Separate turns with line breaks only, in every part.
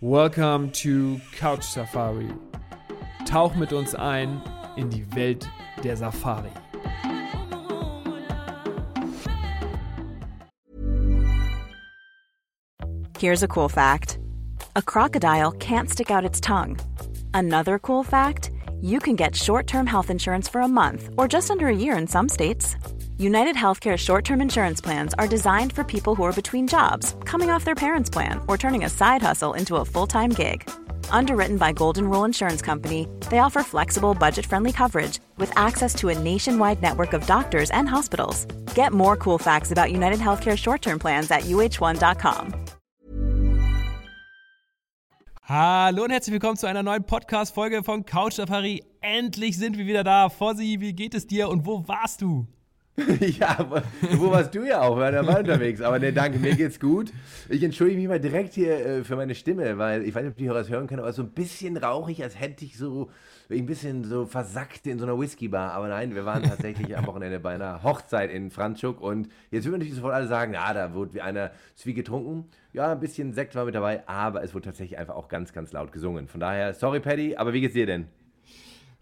Welcome to Couch Safari. Tauch mit uns ein in die Welt der Safari.
Here's a cool fact a crocodile can't stick out its tongue. Another cool fact you can get short term health insurance for a month or just under a year in some states. United Healthcare short term insurance plans are designed for people who are between jobs, coming off their parents' plan, or turning a side hustle into a full time gig. Underwritten by Golden Rule Insurance Company, they offer flexible, budget friendly coverage with access to a nationwide network of doctors and hospitals. Get more cool facts about United Healthcare short term plans at uh1.com.
Hallo und herzlich willkommen zu einer neuen Podcast-Folge von Couch Safari. Endlich sind wir wieder da. Fossi, wie geht es dir und wo warst du?
ja, wo warst du ja auch? Waren ja unterwegs. Aber ne, danke, mir geht's gut. Ich entschuldige mich mal direkt hier äh, für meine Stimme, weil ich weiß nicht, ob die Hörer es hören können, aber so ein bisschen rauchig, als hätte ich so ein bisschen so versackt in so einer Whiskybar. Aber nein, wir waren tatsächlich am Wochenende bei einer Hochzeit in Franschuk und jetzt würden natürlich sofort alle sagen, ja, da wurde wie einer Zwie getrunken. Ja, ein bisschen Sekt war mit dabei, aber es wurde tatsächlich einfach auch ganz, ganz laut gesungen. Von daher, sorry Paddy, aber wie geht's dir denn?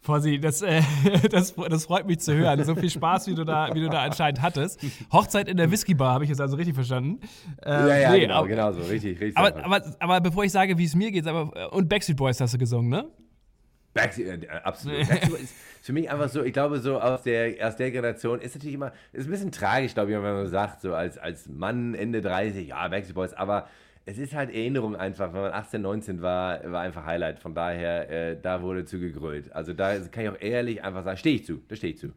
Fossi, das, äh, das, das freut mich zu hören. So viel Spaß, wie du da, wie du da anscheinend hattest. Hochzeit in der Whiskybar, habe ich jetzt also richtig verstanden.
Ähm, ja, ja, nee, genau, aber, genau so, richtig, richtig.
Aber, aber, aber, bevor ich sage, wie es mir geht, aber, und Backstreet Boys hast du gesungen, ne?
Backstreet, äh, absolut. Backstreet ist für mich einfach so, ich glaube, so aus der, aus der Generation ist natürlich immer, ist ein bisschen tragisch, glaube ich, wenn man sagt, so als, als Mann Ende 30, ja, Backstreet Boys, aber es ist halt Erinnerung einfach, wenn man 18, 19 war, war einfach Highlight. Von daher, äh, da wurde zu gegrölt. Also da kann ich auch ehrlich einfach sagen, stehe ich zu, da stehe ich zu.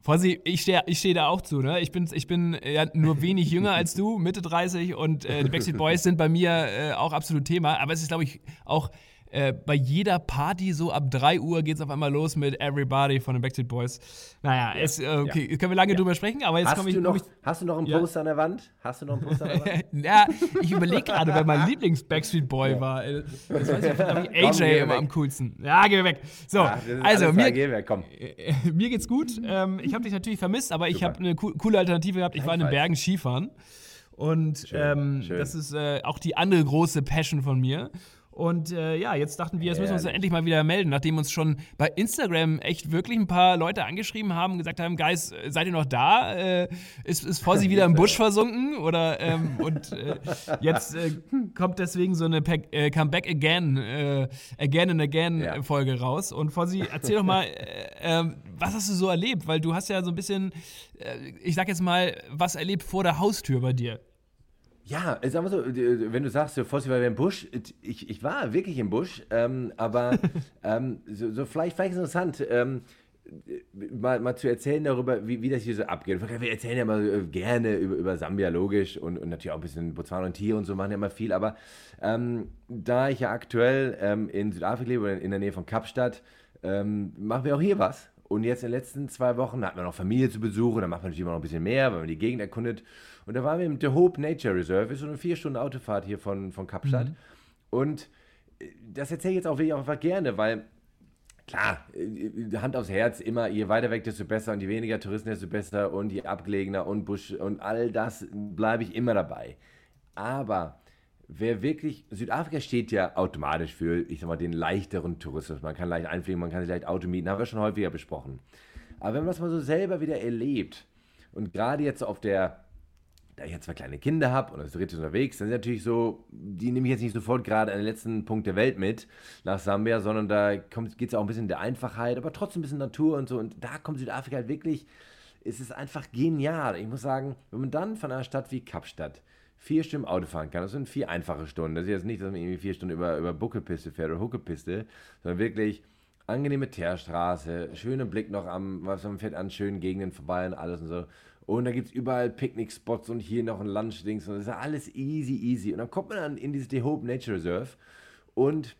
Fossi, ich stehe ich steh da auch zu. Ne? Ich bin, ich bin ja nur wenig jünger als du, Mitte 30 und äh, die Backstreet Boys sind bei mir äh, auch absolut Thema. Aber es ist, glaube ich, auch äh, bei jeder Party so ab 3 Uhr geht es auf einmal los mit Everybody von den Backstreet Boys. Naja, ja, es, äh, okay, ja. können wir lange ja. drüber sprechen, aber jetzt komme ich,
noch,
ich.
Hast du noch ein Poster an der Wand? Hast du noch ein Poster an der Wand?
ja, ich überlege gerade, wer mein Lieblings-Backstreet Boy war. Das weiß ich, AJ Komm, immer am coolsten. Ja, geh weg. So, also, mir, weg, mir geht's gut. Ähm, ich habe dich natürlich vermisst, aber Super. ich habe eine coole Alternative gehabt. Ich war in den Bergen Skifahren. Und schön, ähm, schön. das ist äh, auch die andere große Passion von mir. Und äh, ja, jetzt dachten wir, jetzt müssen wir uns endlich mal wieder melden, nachdem uns schon bei Instagram echt wirklich ein paar Leute angeschrieben haben und gesagt haben, Guys, seid ihr noch da? Äh, ist, ist Fossi wieder im Busch versunken? Oder ähm, und äh, jetzt äh, kommt deswegen so eine Pack, äh, Comeback Again, äh, Again and Again ja. Folge raus. Und Fossi, erzähl doch mal, ähm, was hast du so erlebt? Weil du hast ja so ein bisschen, ich sag jetzt mal, was erlebt vor der Haustür bei dir.
Ja, sag mal so, wenn du sagst, Fossi war im Busch, ich, ich war wirklich im Busch, ähm, aber ähm, so, so, vielleicht, vielleicht interessant, ähm, mal, mal zu erzählen darüber, wie, wie das hier so abgeht. Wir erzählen ja mal äh, gerne über, über Sambia, logisch, und, und natürlich auch ein bisschen Botswana und Tier und so machen ja immer viel, aber ähm, da ich ja aktuell ähm, in Südafrika lebe, in der Nähe von Kapstadt, ähm, machen wir auch hier was. Und jetzt in den letzten zwei Wochen hatten wir noch Familie zu Besuch und dann macht man natürlich immer noch ein bisschen mehr, weil man die Gegend erkundet. Und da waren wir im The Hope Nature Reserve, ist so eine vier Stunden Autofahrt hier von, von Kapstadt. Mhm. Und äh, das erzähle ich jetzt auch wirklich einfach gerne, weil klar, äh, Hand aufs Herz, immer je weiter weg, desto besser und je weniger Touristen, desto besser und je abgelegener und Busch und all das bleibe ich immer dabei. Aber wer wirklich, Südafrika steht ja automatisch für, ich sag mal, den leichteren Tourismus. Man kann leicht einfliegen, man kann sich leicht Auto mieten, haben wir schon häufiger besprochen. Aber wenn man das mal so selber wieder erlebt und gerade jetzt auf der, da ich jetzt zwei kleine Kinder habe und das dritte unterwegs, dann ist natürlich so, die nehme ich jetzt nicht sofort gerade an den letzten Punkt der Welt mit nach Sambia, sondern da geht es auch ein bisschen der Einfachheit, aber trotzdem ein bisschen Natur und so. Und da kommt Südafrika halt wirklich, es ist einfach genial. Ich muss sagen, wenn man dann von einer Stadt wie Kapstadt vier Stunden Auto fahren kann. Das sind vier einfache Stunden. Das ist jetzt nicht, dass man irgendwie vier Stunden über, über Buckelpiste fährt oder Huckepiste, sondern wirklich angenehme Teerstraße, schöner Blick noch am, was man fährt an schönen Gegenden vorbei und alles und so. Und da gibt es überall Picknickspots und hier noch ein Lunchdings und das ist alles easy, easy. Und dann kommt man dann in dieses The Hope Nature Reserve und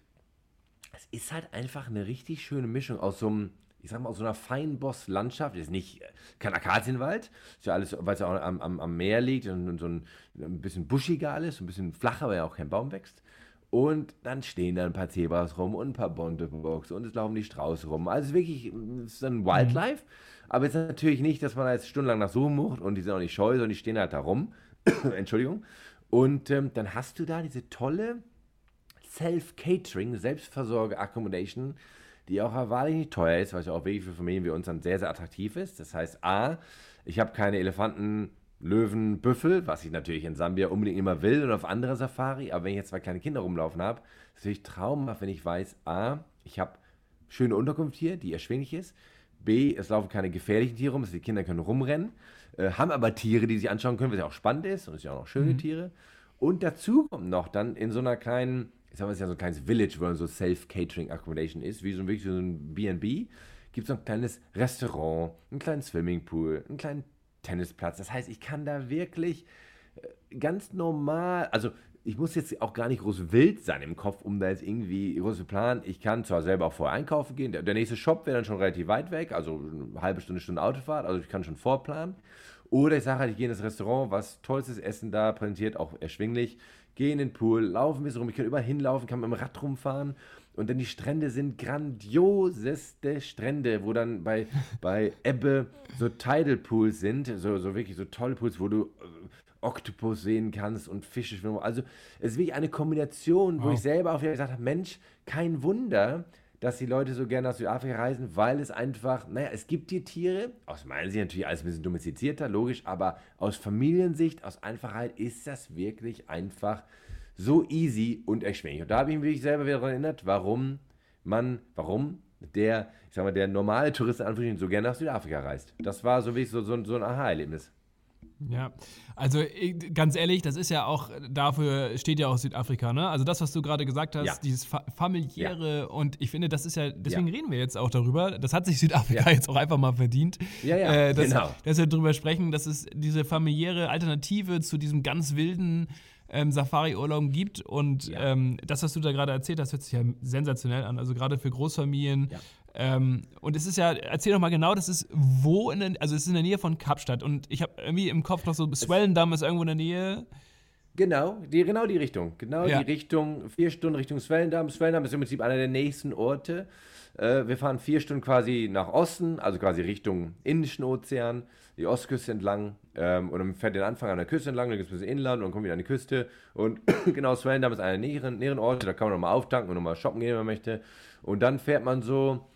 es ist halt einfach eine richtig schöne Mischung aus so einem ich sag mal, aus so einer Feinboss-Landschaft, ist nicht kein Akazienwald, ist ja alles, weil es ja auch am, am, am, Meer liegt und, so ein, ein, bisschen buschiger alles, ein bisschen flacher, weil ja auch kein Baum wächst. Und dann stehen da ein paar Zebras rum und ein paar Bontebox und es laufen die Strauße rum. Also wirklich, es ist ein Wildlife, mhm. Aber ist natürlich nicht, dass man da jetzt stundenlang nach suchen muss und die sind auch nicht scheu, sondern die stehen halt da rum. Entschuldigung. Und ähm, dann hast du da diese tolle Self-Catering, Selbstversorge-Accommodation, die auch wahrlich nicht teuer ist, was ja auch wirklich für Familien wie uns dann sehr, sehr attraktiv ist. Das heißt, A, ich habe keine Elefanten, Löwen, Büffel, was ich natürlich in Sambia unbedingt immer will und auf andere Safari, aber wenn ich jetzt zwei kleine Kinder rumlaufen habe, ist es natürlich traumhaft, wenn ich weiß, A, ich habe schöne Unterkunft hier, die erschwinglich ist, B, es laufen keine gefährlichen Tiere rum, also die Kinder können rumrennen, äh, haben aber Tiere, die sie anschauen können, was ja auch spannend ist und es sind ja auch noch schöne mhm. Tiere. Und dazu kommt noch dann in so einer kleinen, ich sag mal, es ist ja so ein kleines Village, wo so Self-Catering Accommodation ist, wie so, wirklich so ein B&B, gibt es noch ein kleines Restaurant, einen kleinen Swimmingpool, einen kleinen Tennisplatz. Das heißt, ich kann da wirklich äh, ganz normal, also ich muss jetzt auch gar nicht groß wild sein im Kopf, um da jetzt irgendwie groß zu planen. Ich kann zwar selber auch vorher einkaufen gehen. Der, der nächste Shop wäre dann schon relativ weit weg, also eine halbe Stunde, Stunde Autofahrt. Also ich kann schon vorplanen. Oder ich sage halt, ich gehe in das Restaurant, was tollstes Essen da präsentiert, auch erschwinglich. Gehe in den Pool, laufe ein bisschen rum. Ich kann überall hinlaufen, kann mit dem Rad rumfahren. Und dann die Strände sind grandioseste Strände, wo dann bei, bei Ebbe so Tidal Pools sind, so, so wirklich so tolle Pools, wo du äh, Oktopus sehen kannst und Fische schwimmen. Also es ist wirklich eine Kombination, wo ich selber auch wieder gesagt habe, Mensch, kein Wunder, dass die Leute so gerne nach Südafrika reisen, weil es einfach, naja, es gibt die Tiere, aus meiner Sicht natürlich alles ein bisschen domestizierter, logisch, aber aus Familiensicht, aus Einfachheit ist das wirklich einfach so easy und erschwinglich. Und da habe ich mich selber wieder daran erinnert, warum man, warum der, ich sag mal, der normale Tourist so gerne nach Südafrika reist. Das war so wirklich so, so, so ein Aha-Erlebnis.
Ja, also ganz ehrlich, das ist ja auch, dafür steht ja auch Südafrika, ne? Also das, was du gerade gesagt hast, ja. dieses fa familiäre ja. und ich finde, das ist ja, deswegen ja. reden wir jetzt auch darüber, das hat sich Südafrika jetzt auch einfach mal verdient.
Ja, ja, äh,
dass,
genau.
Dass wir darüber sprechen, dass es diese familiäre Alternative zu diesem ganz wilden ähm, Safari-Urlauben gibt. Und ja. ähm, das, was du da gerade erzählt hast, hört sich ja sensationell an. Also gerade für Großfamilien. Ähm, und es ist ja, erzähl doch mal genau, das ist wo in der, also es ist in der Nähe von Kapstadt. Und ich habe irgendwie im Kopf noch so, Swellendam ist irgendwo in der Nähe.
Genau, die, genau die Richtung. Genau ja. die Richtung, vier Stunden Richtung Swellendam. Swellendam ist im Prinzip einer der nächsten Orte. Äh, wir fahren vier Stunden quasi nach Osten, also quasi Richtung Indischen Ozean, die Ostküste entlang. Ähm, und dann fährt den Anfang an der Küste entlang, dann gibt es ein bisschen Inland und dann wir wieder an die Küste. Und genau, Swellendam ist einer der näheren, näheren Orte, da kann man nochmal auftanken und nochmal shoppen gehen, wenn man möchte. Und dann fährt man so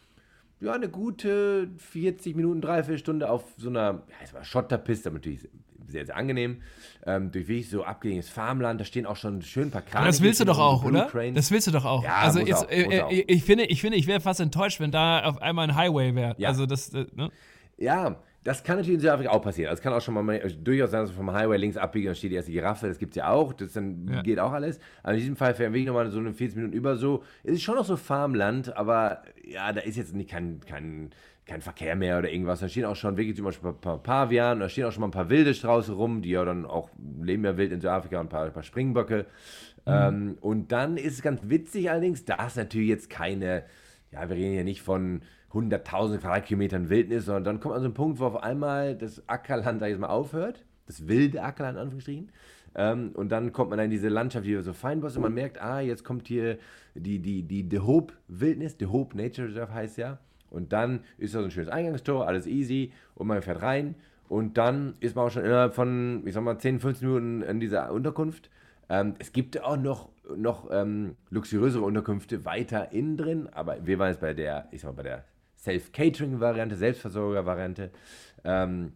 ja, eine gute 40 Minuten, dreiviertel Stunde auf so einer, ja, es war Schotterpiste, natürlich sehr, sehr angenehm. Ähm, durch wirklich so abgelegenes Farmland, da stehen auch schon schön ein paar
Kraniche. das willst du doch auch, oder? Cranes. Das willst du doch auch. Ja, also jetzt, auch, äh, äh ich finde, ich, finde, ich wäre fast enttäuscht, wenn da auf einmal ein Highway wäre. Ja. Also das, äh, ne?
Ja, das kann natürlich in Südafrika auch passieren. Das kann auch schon mal äh, durchaus sein, dass du vom Highway links abbiegen und steht die erste Giraffe. Das gibt es ja auch. Das dann ja. geht auch alles. Aber in diesem Fall fähren wir nochmal so eine 40 Minuten über so. Es ist schon noch so Farmland, aber ja, da ist jetzt nicht kein, kein, kein Verkehr mehr oder irgendwas. Da stehen auch schon wirklich zum Beispiel ein paar Pavian, da stehen auch schon mal ein paar wilde Strauße rum, die ja dann auch leben ja wild in Südafrika und ein paar, ein paar Springböcke. Mhm. Ähm, und dann ist es ganz witzig allerdings, da ist natürlich jetzt keine, ja, wir reden ja nicht von 100.000 Quadratkilometern Wildnis, sondern dann kommt man so ein Punkt, wo auf einmal das Ackerland, sag ich jetzt mal, aufhört. Das wilde Ackerland, in Anführungsstrichen. Ähm, und dann kommt man in diese Landschaft, wie so Feinbosse, und man merkt, ah, jetzt kommt hier die, die, die, die Hope Wildnis, The Hope Nature Reserve heißt ja. Und dann ist da so ein schönes Eingangstor, alles easy, und man fährt rein. Und dann ist man auch schon innerhalb von, ich sag mal, 10, 15 Minuten in dieser Unterkunft. Ähm, es gibt auch noch, noch ähm, luxuriösere Unterkünfte weiter innen drin, aber wir waren jetzt bei der, ich sag mal, bei der Self-Catering-Variante, Selbstversorger-Variante. Ähm,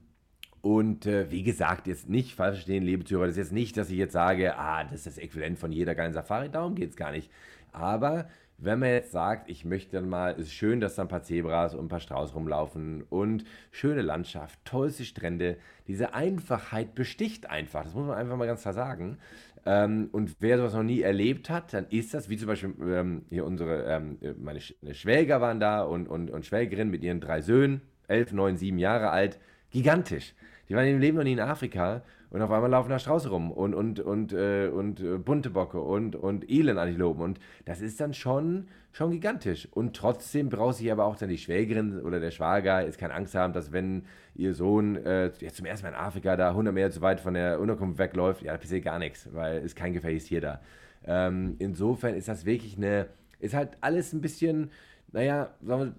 und äh, wie gesagt, jetzt nicht falsch verstehen, liebe Zuhörer, das ist jetzt nicht, dass ich jetzt sage, ah, das ist das Äquivalent von jeder geilen Safari, darum geht es gar nicht. Aber wenn man jetzt sagt, ich möchte dann mal, es ist schön, dass da ein paar Zebras und ein paar Strauß rumlaufen und schöne Landschaft, tollste Strände, diese Einfachheit besticht einfach, das muss man einfach mal ganz klar sagen. Ähm, und wer sowas noch nie erlebt hat, dann ist das, wie zum Beispiel ähm, hier unsere, ähm, meine Sch Schwäger waren da und, und, und Schwägerin mit ihren drei Söhnen, elf, neun, sieben Jahre alt, gigantisch. Die waren im Leben noch nie in Afrika und auf einmal laufen da Strauße rum und, und, und, äh, und äh, bunte Bocke und, und Elenantilopen. Und das ist dann schon, schon gigantisch. Und trotzdem braucht sich aber auch dann die Schwägerin oder der Schwager jetzt keine Angst haben, dass wenn ihr Sohn äh, jetzt zum ersten Mal in Afrika da 100 Meter zu weit von der Unterkunft wegläuft, ja, da passiert gar nichts, weil ist kein gefährliches Tier da. Ähm, insofern ist das wirklich eine, ist halt alles ein bisschen naja,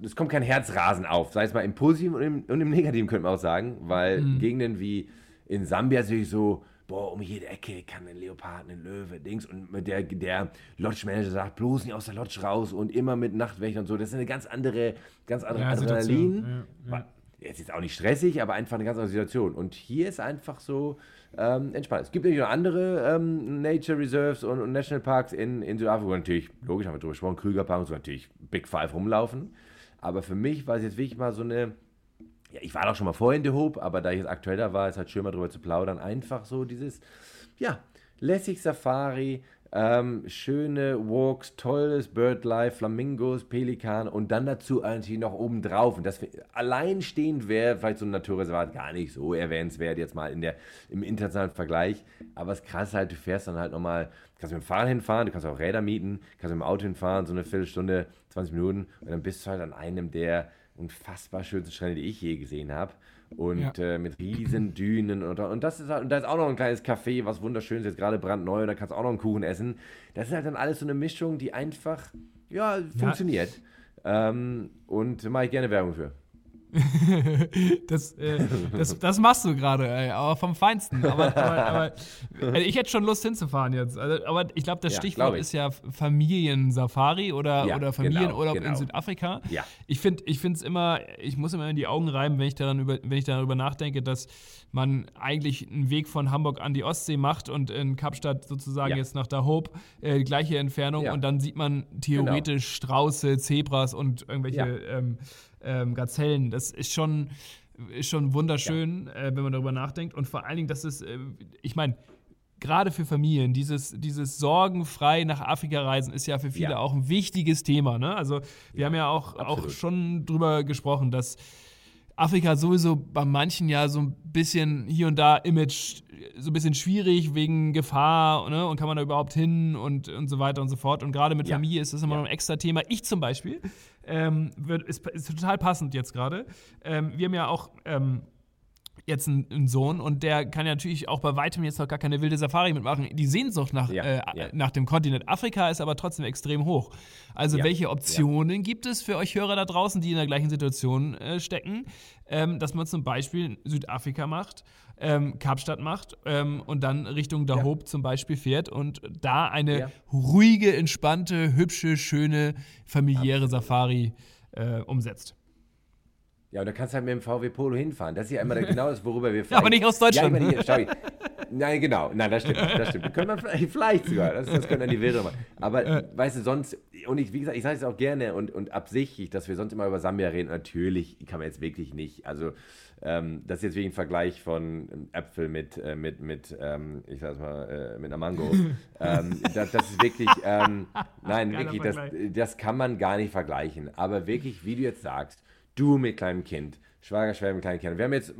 es kommt kein Herzrasen auf, sei es mal im Positiven und im, und im Negativen, könnte man auch sagen, weil mhm. Gegenden wie in Sambia natürlich so boah, um jede Ecke kann ein Leopard, ein Löwe, Dings. Und der, der Lodge-Manager sagt, bloß nicht aus der Lodge raus und immer mit Nachtwächtern und so. Das ist eine ganz andere, ganz andere ja, Adrenalin. Ja, ja. Jetzt ist auch nicht stressig, aber einfach eine ganz andere Situation. Und hier ist einfach so ähm, entspannt. Es gibt natürlich noch andere ähm, Nature Reserves und, und Nationalparks in, in Südafrika, natürlich, logisch haben wir drüber gesprochen, Krügerpark und so natürlich Big Five rumlaufen. Aber für mich war es jetzt wirklich mal so eine, ja, ich war doch schon mal vorher in The Hope, aber da ich jetzt aktuell da war, ist halt schön mal drüber zu plaudern. Einfach so dieses, ja, lässig Safari, ähm, schöne Walks, tolles Birdlife, Flamingos, Pelikan und dann dazu eigentlich noch oben drauf. Und das alleinstehend wäre vielleicht so ein Naturreservat gar nicht so erwähnenswert jetzt mal in der, im internationalen Vergleich. Aber es ist krass halt, du fährst dann halt nochmal, kannst mit dem Fahrrad hinfahren, du kannst auch Räder mieten, kannst mit dem Auto hinfahren, so eine Viertelstunde, 20 Minuten und dann bist du halt an einem der unfassbar schönsten Strände, die ich je gesehen habe und ja. äh, mit riesen Dünen und, und das ist halt, und da ist auch noch ein kleines Café, was wunderschön ist, jetzt gerade brandneu, da kannst du auch noch einen Kuchen essen. Das ist halt dann alles so eine Mischung, die einfach, ja, funktioniert. Ja. Ähm, und mache ich gerne Werbung für.
das, äh, das, das, machst du gerade, aber vom Feinsten. Aber, aber, aber also ich hätte schon Lust hinzufahren jetzt. Also, aber ich glaube, das ja, Stichwort glaub ist ja Familiensafari oder, ja, oder Familienurlaub genau, genau. in Südafrika. Ja. Ich finde es immer, ich muss immer in die Augen reiben, wenn ich, daran über, wenn ich darüber nachdenke, dass man eigentlich einen Weg von Hamburg an die Ostsee macht und in Kapstadt sozusagen ja. jetzt nach der Hope äh, die gleiche Entfernung und dann sieht man theoretisch genau. Strauße, Zebras und irgendwelche ähm, ähm, Gazellen. Das ist schon, ist schon wunderschön, ja. äh, wenn man darüber nachdenkt. Und vor allen Dingen, dass es, äh, ich meine, gerade für Familien, dieses, dieses sorgenfrei nach Afrika reisen ist ja für viele ja. auch ein wichtiges Thema. Ne? Also wir ja, haben ja auch, auch schon drüber gesprochen, dass Afrika sowieso bei manchen ja so ein bisschen hier und da Image so ein bisschen schwierig wegen Gefahr ne? und kann man da überhaupt hin und, und so weiter und so fort. Und gerade mit ja. Familie ist das immer ja. noch ein extra Thema. Ich zum Beispiel, ähm, wird, ist, ist, total passend jetzt gerade. Ähm, wir haben ja auch ähm, jetzt einen, Sohn und der kann ja natürlich auch bei weitem jetzt noch gar keine wilde Safari mitmachen. Die Sehnsucht nach, ja, äh, ja. nach dem Kontinent Afrika ist aber trotzdem extrem hoch. Also ja, welche Optionen gibt es für euch Hörer da draußen, die in der gleichen Situation äh, stecken, ähm, dass man zum Beispiel Südafrika macht, ähm, Kapstadt macht ähm, und dann Richtung Dahop zum Beispiel fährt und da eine ruhige, entspannte, hübsche, schöne, familiäre Safari äh, umsetzt.
Ja, und da kannst du halt mit dem VW Polo hinfahren. Das ist ja immer genau das, worüber wir
fahren. Ja, aber nicht aus Deutschland.
Ja, ich meine, Nein, genau. Nein, das stimmt. Das stimmt. Können wir vielleicht, vielleicht sogar. Das, das können dann die Wilder machen. Aber äh. weißt du, sonst, und ich, wie gesagt, ich sage es auch gerne und, und absichtlich, dass wir sonst immer über Sambia reden. Natürlich kann man jetzt wirklich nicht. Also, ähm, das ist jetzt wegen Vergleich von Äpfel mit, äh, mit, mit ähm, ich sag's mal, äh, mit einer Mango. ähm, das, das, ist wirklich, ähm, nein, Geiler wirklich, das, das kann man gar nicht vergleichen. Aber wirklich, wie du jetzt sagst, du mit kleinem Kind, Schwager, Schwager mit kleinen Kindern. Wir haben jetzt,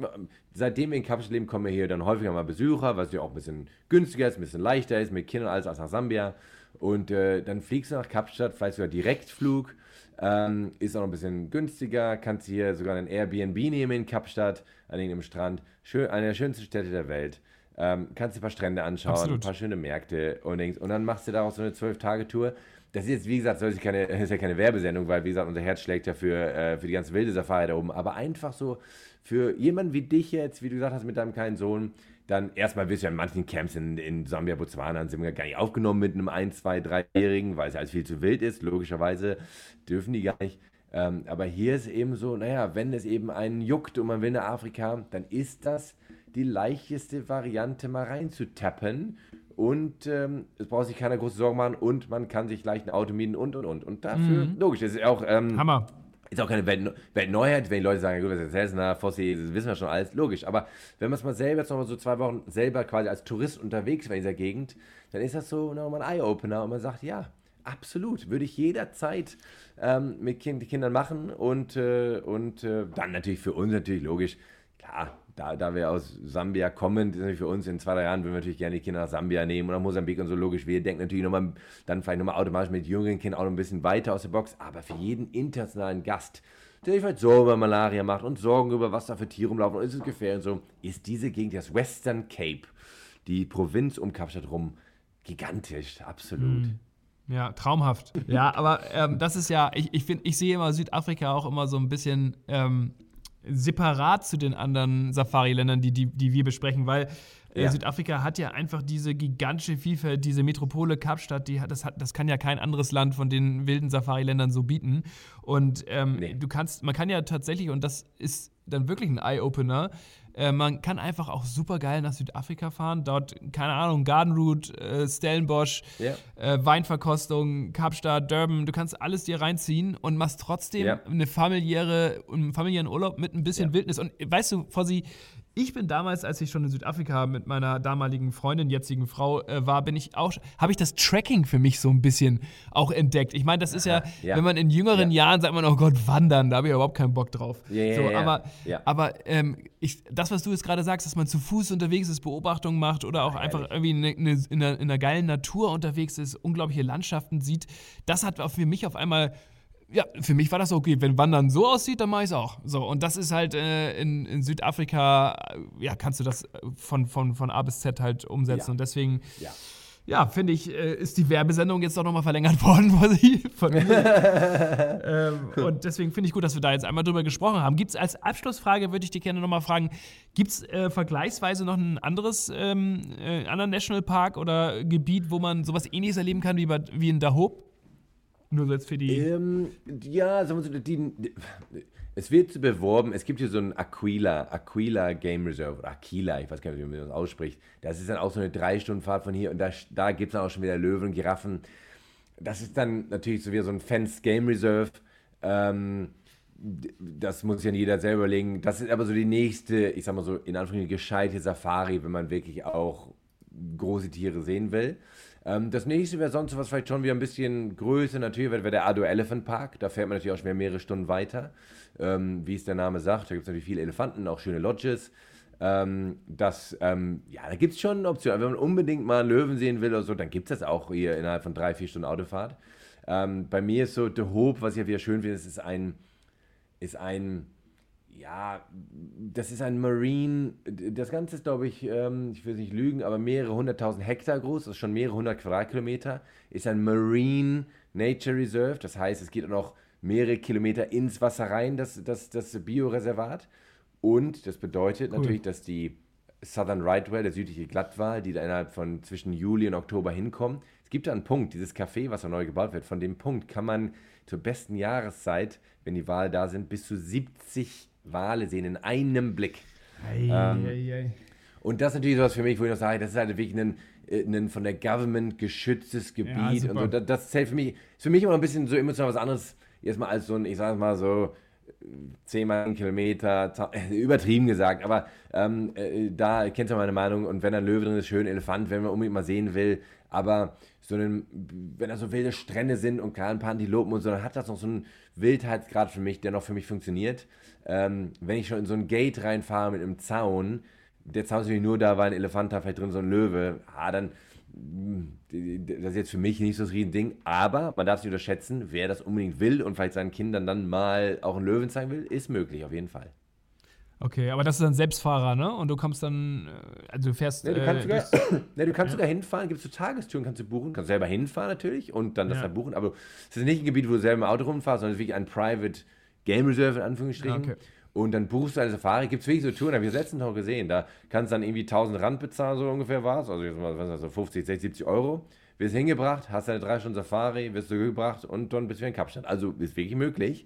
seitdem wir in Kapstadt leben, kommen hier dann häufiger mal Besucher, was ja auch ein bisschen günstiger ist, ein bisschen leichter ist mit Kindern als, als nach Sambia. Und äh, dann fliegst du nach Kapstadt, vielleicht sogar Direktflug, ähm, ist auch noch ein bisschen günstiger, kannst hier sogar ein Airbnb nehmen in Kapstadt, an irgendeinem Strand. Schön, eine der schönsten Städte der Welt. Ähm, kannst dir ein paar Strände anschauen, Absolut. ein paar schöne Märkte und, und dann machst du daraus so eine 12-Tage-Tour das ist jetzt, wie gesagt, soll keine, ist ja keine Werbesendung, weil, wie gesagt, unser Herz schlägt ja für, äh, für die ganze wilde Safari da oben. Aber einfach so für jemanden wie dich jetzt, wie du gesagt hast, mit deinem kleinen Sohn, dann erstmal wirst du ja in manchen Camps in, in Sambia, Botswana, sind wir gar nicht aufgenommen mit einem 1, 2, 3-Jährigen, weil es ja alles viel zu wild ist. Logischerweise dürfen die gar nicht. Ähm, aber hier ist eben so, naja, wenn es eben einen juckt und man will nach Afrika, dann ist das die leichteste Variante, mal reinzutappen und ähm, es braucht sich keiner große Sorgen machen und man kann sich leicht ein Auto mieten und und und. Und dafür, mhm. logisch, das ist auch. Ähm,
Hammer.
Ist auch keine Welt Weltneuheit, wenn die Leute sagen, gut, was erzählst du na, Fossi, das wissen wir schon alles, logisch. Aber wenn man es mal selber jetzt nochmal so zwei Wochen selber quasi als Tourist unterwegs war in dieser Gegend, dann ist das so nochmal ein Eye-Opener und man sagt, ja, absolut, würde ich jederzeit ähm, mit kind, Kindern machen und, äh, und äh, dann natürlich für uns natürlich logisch, klar, da, da wir aus Sambia kommen, ist natürlich für uns in zwei, drei Jahren, würden wir natürlich gerne die Kinder nach Sambia nehmen oder Mosambik und so logisch. Wir denken natürlich nochmal, dann vielleicht nochmal automatisch mit jüngeren Kindern auch noch ein bisschen weiter aus der Box. Aber für jeden internationalen Gast, der sich vielleicht Sorgen über Malaria macht und Sorgen über, was da für Tiere rumlaufen und ist es gefährlich und so, ist diese Gegend, das Western Cape, die Provinz um Kapstadt rum, gigantisch, absolut. Mm.
Ja, traumhaft. ja, aber ähm, das ist ja, ich, ich finde, ich sehe immer Südafrika auch immer so ein bisschen ähm, separat zu den anderen Safari-Ländern, die, die, die wir besprechen, weil Äh, ja. Südafrika hat ja einfach diese gigantische Vielfalt, diese Metropole Kapstadt, die hat, das, hat, das kann ja kein anderes Land von den wilden Safari-Ländern so bieten. Und ähm, nee. du kannst, man kann ja tatsächlich, und das ist dann wirklich ein Eye-Opener, äh, man kann einfach auch super geil nach Südafrika fahren. Dort, keine Ahnung, Garden Route, äh, Stellenbosch, yeah. äh, Weinverkostung, Kapstadt, Durban. Du kannst alles dir reinziehen und machst trotzdem yeah. eine familiäre, einen familiären Urlaub mit ein bisschen yeah. Wildnis. Und weißt du, Fossi, ich bin damals, als ich schon in Südafrika mit meiner damaligen Freundin, jetzigen Frau äh, war, bin ich auch, habe ich das Tracking für mich so ein bisschen auch entdeckt. Ich meine, das ist ja, ja, wenn man in jüngeren ja. Jahren sagt man, oh Gott, wandern, da habe ich überhaupt keinen Bock drauf. Ja, so, aber aber ähm, ich, das, was du jetzt gerade sagst, dass man zu Fuß unterwegs ist, Beobachtungen macht oder auch einfach irgendwie in, eine, in, einer, in einer geilen Natur unterwegs ist, unglaubliche Landschaften sieht, das hat für mich auf einmal ja, für mich war das okay. Wenn Wandern so aussieht, dann mache ich es auch. So, und das ist halt äh, in, in, Südafrika, äh, ja, kannst du das äh, von, von, von A bis Z halt umsetzen. Ja. Und deswegen, ja, ja finde ich, äh, ist die Werbesendung jetzt doch nochmal verlängert worden von mir. ähm, und deswegen finde ich gut, dass wir da jetzt einmal drüber gesprochen haben. Gibt es als Abschlussfrage, würde ich dich gerne nochmal fragen, gibt es äh, vergleichsweise noch ein anderes, ähm, äh, anderen Nationalpark oder Gebiet, wo man sowas ähnliches erleben kann wie, bei, wie in Dahob? Nur jetzt für die.
Ähm, ja, sagen wir so, die, es wird beworben, es gibt hier so ein Aquila, Aquila Game Reserve, oder Aquila, ich weiß gar nicht, wie man das ausspricht. Das ist dann auch so eine Drei-Stunden-Fahrt von hier und da, da gibt es dann auch schon wieder Löwen Giraffen. Das ist dann natürlich so wie so ein Fenced Game Reserve. Ähm, das muss ja jeder selber überlegen. Das ist aber so die nächste, ich sag mal so, in Anführungszeichen gescheite Safari, wenn man wirklich auch große Tiere sehen will. Ähm, das nächste wäre sonst was vielleicht schon wieder ein bisschen größer. Natürlich wäre der Ado Elephant Park. Da fährt man natürlich auch schon mehrere Stunden weiter. Ähm, wie es der Name sagt, da gibt es natürlich viele Elefanten, auch schöne Lodges. Ähm, das, ähm, ja, da gibt es schon eine Option. Wenn man unbedingt mal einen Löwen sehen will oder so, dann gibt es das auch hier innerhalb von drei, vier Stunden Autofahrt. Ähm, bei mir ist so The Hope, was ich ja wieder schön finde, ist ein, ist ein ja, das ist ein Marine, das Ganze ist, glaube ich, ähm, ich will nicht lügen, aber mehrere hunderttausend Hektar groß, das ist schon mehrere hundert Quadratkilometer, ist ein Marine Nature Reserve, das heißt, es geht auch noch mehrere Kilometer ins Wasser rein, das, das, das Bioreservat. Und das bedeutet cool. natürlich, dass die Southern Right Whale, der südliche Glattwal, die da innerhalb von zwischen Juli und Oktober hinkommen, es gibt da einen Punkt, dieses Café, was da neu gebaut wird, von dem Punkt kann man zur besten Jahreszeit, wenn die Wale da sind, bis zu 70 Wale sehen in einem Blick. Ei, ähm, ei, ei. Und das ist natürlich sowas für mich, wo ich noch sage, das ist halt wirklich ein, ein von der Government geschütztes Gebiet. Ja, und so. das, das zählt für mich, ist für mich immer ein bisschen so emotional was anderes, erstmal als so ein, ich sage mal so, 10 mal Kilometer, übertrieben gesagt, aber ähm, äh, da kennst du meine Meinung und wenn da Löwe drin ist, schön, Elefant, wenn man unbedingt mal sehen will, aber so einen, wenn da so wilde Strände sind und klar ein paar Antilopen und so, dann hat das noch so einen Wildheitsgrad für mich, der noch für mich funktioniert. Ähm, wenn ich schon in so ein Gate reinfahre mit einem Zaun, der Zaun ist natürlich nur da, weil ein Elefant da vielleicht drin so ein Löwe, ah, dann das ist jetzt für mich nicht so das Riesending, aber man darf es nicht unterschätzen, wer das unbedingt will und vielleicht seinen Kindern dann mal auch einen Löwen zeigen will, ist möglich, auf jeden Fall.
Okay, aber das ist dann Selbstfahrer, ne? Und du kommst dann, äh, also du fährst.
Ne, du kannst, äh, sogar, ne, du kannst ja. sogar hinfahren, gibt es so Tagestouren, kannst du buchen, kannst selber hinfahren natürlich und dann das ja. da buchen, aber es ist nicht ein Gebiet, wo du selber im Auto rumfährst, sondern es ist wirklich ein Private Game Reserve in Anführungsstrichen. Okay. Und dann buchst du eine Safari, gibt es wirklich so Touren, habe ich das letzten Tag gesehen, da kannst du dann irgendwie 1000 Rand bezahlen, so ungefähr war es, also jetzt mal, was das, so 50, 60, 70 Euro, wirst hingebracht, hast eine drei Stunden Safari, wirst du gebracht und dann bist du in Kapstadt. Also ist wirklich möglich.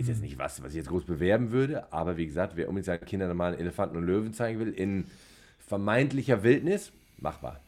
Ist jetzt nicht was, was ich jetzt groß bewerben würde, aber wie gesagt, wer unbedingt seinen Kindern mal einen Elefanten und Löwen zeigen will, in vermeintlicher Wildnis, machbar.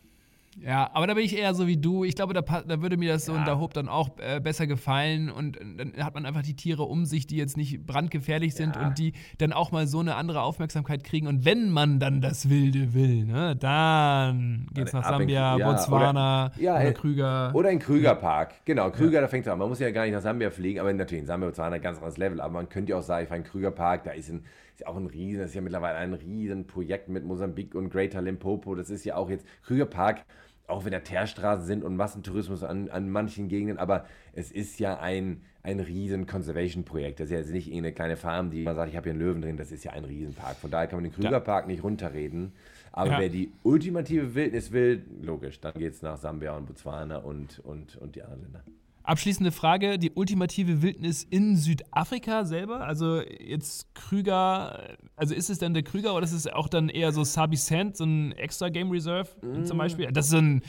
Ja, aber da bin ich eher so wie du. Ich glaube, da, da würde mir das so ja. in der Hope dann auch äh, besser gefallen. Und äh, dann hat man einfach die Tiere um sich, die jetzt nicht brandgefährlich sind ja. und die dann auch mal so eine andere Aufmerksamkeit kriegen. Und wenn man dann das Wilde will, ne, dann geht's nach Sambia, ja, Botswana, oder, ja, oder Krüger.
Oder in Krügerpark. Genau, Krüger, da fängt es an. Man muss ja gar nicht nach Sambia fliegen, aber natürlich in Sambia, Botswana ein ganz anderes Level. Aber man könnte ja auch sagen, ich fahre in Krügerpark, da ist ein ist ja auch ein riesen, das ist ja mittlerweile ein riesen Projekt mit Mosambik und Greater Limpopo. Das ist ja auch jetzt Krügerpark auch wenn da Teerstraßen sind und Massentourismus an, an manchen Gegenden, aber es ist ja ein, ein riesen Conservation-Projekt. Das ist ja jetzt nicht irgendeine kleine Farm, die man sagt, ich habe hier einen Löwen drin, das ist ja ein Riesenpark. Von daher kann man den Krügerpark ja. nicht runterreden. Aber ja. wer die ultimative Wildnis will, logisch, dann geht es nach Sambia und Botswana und, und, und die anderen Länder.
Abschließende Frage: Die ultimative Wildnis in Südafrika selber? Also jetzt Krüger, also ist es denn der Krüger oder ist es auch dann eher so Sabi Sand, so ein extra Game Reserve mm. zum Beispiel? Das ist so ein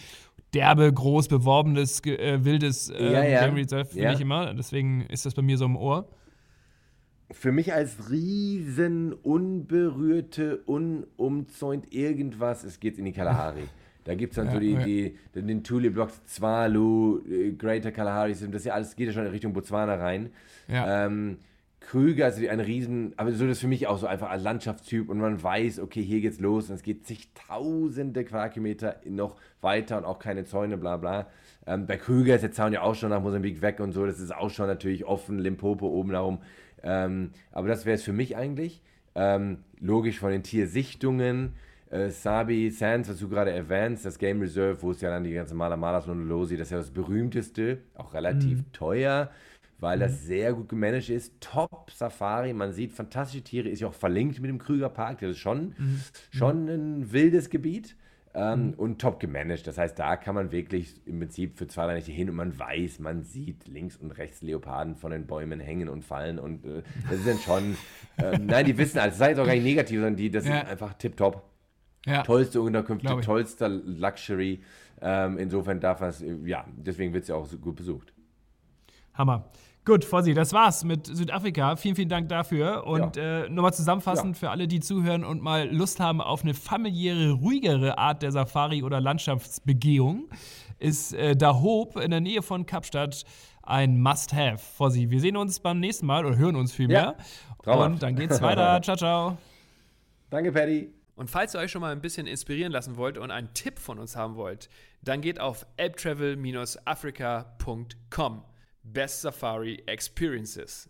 derbe, groß beworbenes, äh, wildes äh, ja, ja. Game Reserve, finde ja. ich immer. Deswegen ist das bei mir so im Ohr.
Für mich als riesen, unberührte, unumzäunt irgendwas, es geht in die Kalahari. Da gibt es dann ja, so die, ja. die, den Thule-Blocks, Zwalu, äh, Greater Kalahari, das ja alles geht ja schon in Richtung Botswana rein. Ja. Ähm, Krüger, also ein riesen, aber so das ist für mich auch so einfach ein Landschaftstyp und man weiß, okay, hier geht's los und es geht zigtausende Quadratkilometer noch weiter und auch keine Zäune, bla bla. Ähm, bei Krüger ist der Zaun ja auch schon nach Mosambik weg und so, das ist auch schon natürlich offen, Limpopo oben darum. Ähm, aber das wäre es für mich eigentlich. Ähm, logisch von den Tiersichtungen, äh, Sabi Sands, was du gerade erwähnst, das Game Reserve, wo es ja dann die ganze Maler Malers und Losi, das ist ja das berühmteste, auch relativ mhm. teuer, weil mhm. das sehr gut gemanagt ist. Top Safari, man sieht fantastische Tiere, ist ja auch verlinkt mit dem Krügerpark, das ist schon, mhm. schon ein wildes Gebiet. Ähm, mhm. Und top gemanagt. Das heißt, da kann man wirklich im Prinzip für zwei, drei Nächte hin und man weiß, man sieht links und rechts Leoparden von den Bäumen hängen und fallen. Und äh, das ist dann schon, äh, nein, die wissen, also das sei jetzt auch gar nicht negativ, sondern die, das ja. ist einfach tipptopp. Ja. Tollste Unterkünfte, tollster Luxury. Ähm, insofern darf man es, ja, deswegen wird es ja auch so gut besucht.
Hammer. Gut, Fossi, das war's mit Südafrika. Vielen, vielen Dank dafür. Und ja. äh, nochmal zusammenfassend ja. für alle, die zuhören und mal Lust haben auf eine familiäre, ruhigere Art der Safari- oder Landschaftsbegehung, ist äh, Dahob in der Nähe von Kapstadt ein Must-Have. Fossi, wir sehen uns beim nächsten Mal oder hören uns vielmehr. Ja. Und dann geht's weiter. ciao, ciao.
Danke, Paddy.
Und falls ihr euch schon mal ein bisschen inspirieren lassen wollt und einen Tipp von uns haben wollt, dann geht auf elbtravel-africa.com. Best Safari Experiences.